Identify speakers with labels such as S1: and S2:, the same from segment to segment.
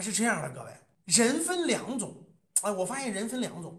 S1: 是这样的，各位，人分两种，哎，我发现人分两种，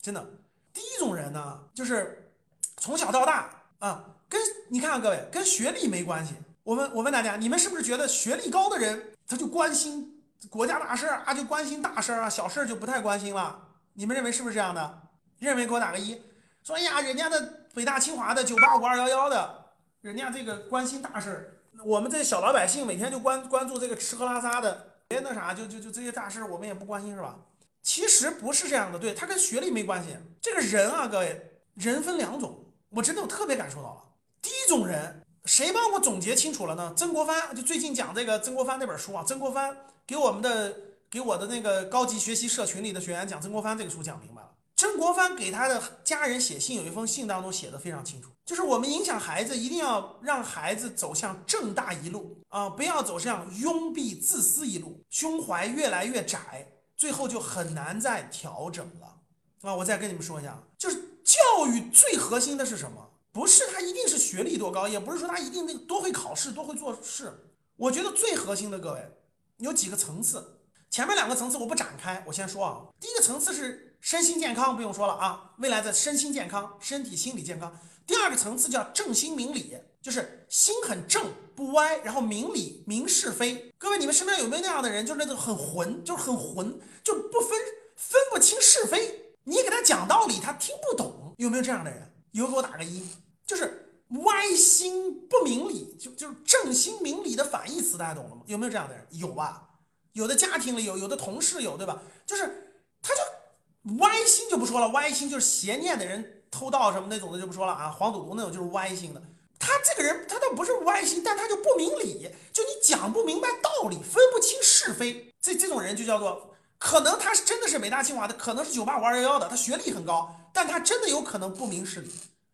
S1: 真的，第一种人呢，就是从小到大啊，跟你看看各位，跟学历没关系。我们我问大家，你们是不是觉得学历高的人他就关心国家大事啊，就关心大事啊，小事就不太关心了？你们认为是不是这样的？认为给我打个一。说哎呀，人家的北大清华的九八五二幺幺的，人家这个关心大事我们这小老百姓每天就关关注这个吃喝拉撒的，别那啥，就就就这些大事我们也不关心是吧？其实不是这样的，对他跟学历没关系。这个人啊，各位，人分两种，我真的我特别感受到了。第一种人。谁帮我总结清楚了呢？曾国藩就最近讲这个曾国藩那本书啊，曾国藩给我们的给我的那个高级学习社群里的学员讲曾国藩这个书讲明白了。曾国藩给他的家人写信，有一封信当中写的非常清楚，就是我们影响孩子，一定要让孩子走向正大一路啊，不要走向庸蔽自私一路，胸怀越来越窄，最后就很难再调整了啊。我再跟你们说一下，就是教育最核心的是什么？不是他一定是学历多高，也不是说他一定那个多会考试、多会做事。我觉得最核心的各位有几个层次，前面两个层次我不展开，我先说啊。第一个层次是身心健康，不用说了啊，未来的身心健康、身体心理健康。第二个层次叫正心明理，就是心很正不歪，然后明理明是非。各位，你们身边有没有那样的人？就是那种很混，就是很混，就不分分不清是非。你给他讲道理，他听不懂。有没有这样的人？有，给我打个一。就是歪心不明理，就就是正心明理的反义词，大家懂了吗？有没有这样的人？有吧？有的家庭里有，有的同事有，对吧？就是歪心就不说了，歪心就是邪念的人，偷盗什么那种的就不说了啊，黄赌毒那种就是歪心的。他这个人他倒不是歪心，但他就不明理，就你讲不明白道理，分不清是非，这这种人就叫做可能他是真的是北大清华的，可能是九八五二幺幺的，他学历很高，但他真的有可能不明事理。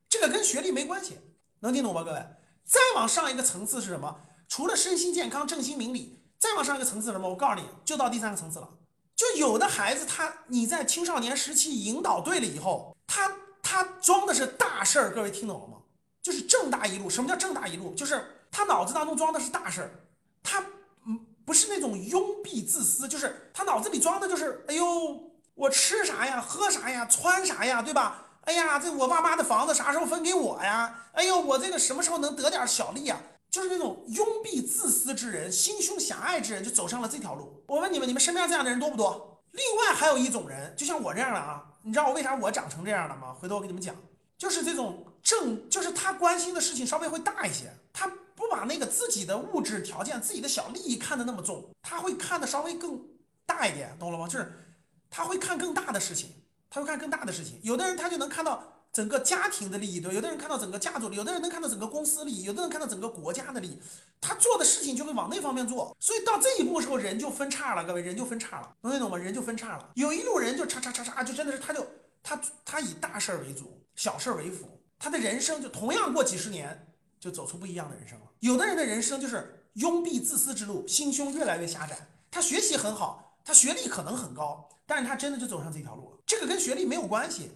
S1: 这个跟学历没关系，能听懂吗，各位？再往上一个层次是什么？除了身心健康、正心明理，再往上一个层次什么？我告诉你，就到第三个层次了。就有的孩子，他你在青少年时期引导对了以后，他他装的是大事儿。各位听懂了吗？就是正大一路。什么叫正大一路？就是他脑子当中装的是大事儿，他嗯不是那种庸蔽自私，就是他脑子里装的就是，哎呦，我吃啥呀，喝啥呀，穿啥呀，对吧？哎呀，这我爸妈的房子啥时候分给我呀？哎呦，我这个什么时候能得点小利呀？就是那种拥蔽自私之人、心胸狭隘之人，就走上了这条路。我问你们，你们身边这样的人多不多？另外还有一种人，就像我这样的啊，你知道我为啥我长成这样的吗？回头我给你们讲，就是这种正，就是他关心的事情稍微会大一些，他不把那个自己的物质条件、自己的小利益看得那么重，他会看得稍微更大一点，懂了吗？就是他会看更大的事情。他会看更大的事情，有的人他就能看到整个家庭的利益，对，有的人看到整个家族利益，有的人能看到整个公司利益，有的人看到整个国家的利益，他做的事情就会往那方面做，所以到这一步时候人就分叉了，各位人就分叉了，能听懂吗？人就分叉了，有一路人就叉叉叉叉，就真的是他就他他以大事儿为主，小事儿为辅，他的人生就同样过几十年就走出不一样的人生了。有的人的人生就是拥蔽自私之路，心胸越来越狭窄，他学习很好，他学历可能很高。但是他真的就走上这条路了，这个跟学历没有关系，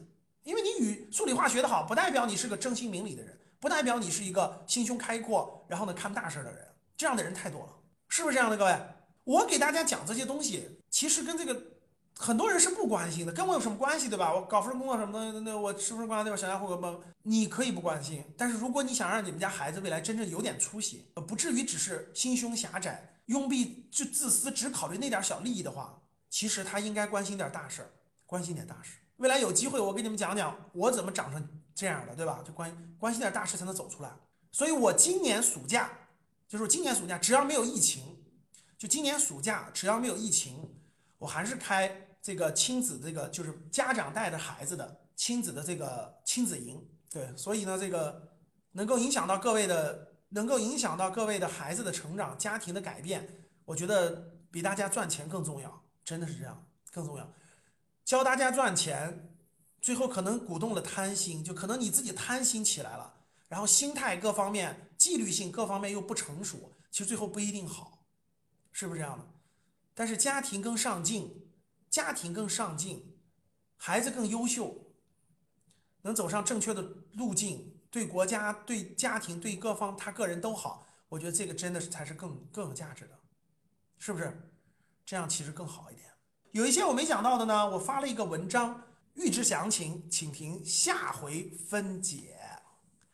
S1: 因为你语数理化学的好，不代表你是个正心明理的人，不代表你是一个心胸开阔，然后呢看大事的人，这样的人太多了，是不是这样的？各位，我给大家讲这些东西，其实跟这个很多人是不关心的，跟我有什么关系，对吧？我搞份工作什么的，那我是不是关对吧？小家伙们，你可以不关心，但是如果你想让你们家孩子未来真正有点出息，不至于只是心胸狭窄、拥蔽、就自私，只考虑那点小利益的话。其实他应该关心点大事儿，关心点大事。未来有机会，我给你们讲讲我怎么长成这样的，对吧？就关关心点大事才能走出来。所以我今年暑假，就是今年暑假，只要没有疫情，就今年暑假只要没有疫情，我还是开这个亲子这个，就是家长带着孩子的亲子的这个亲子营。对，所以呢，这个能够影响到各位的，能够影响到各位的孩子的成长、家庭的改变，我觉得比大家赚钱更重要。真的是这样，更重要，教大家赚钱，最后可能鼓动了贪心，就可能你自己贪心起来了，然后心态各方面、纪律性各方面又不成熟，其实最后不一定好，是不是这样的？但是家庭更上进，家庭更上进，孩子更优秀，能走上正确的路径，对国家、对家庭、对各方他个人都好，我觉得这个真的是才是更更有价值的，是不是？这样其实更好一点。有一些我没想到的呢，我发了一个文章，预知详情，请听下回分解。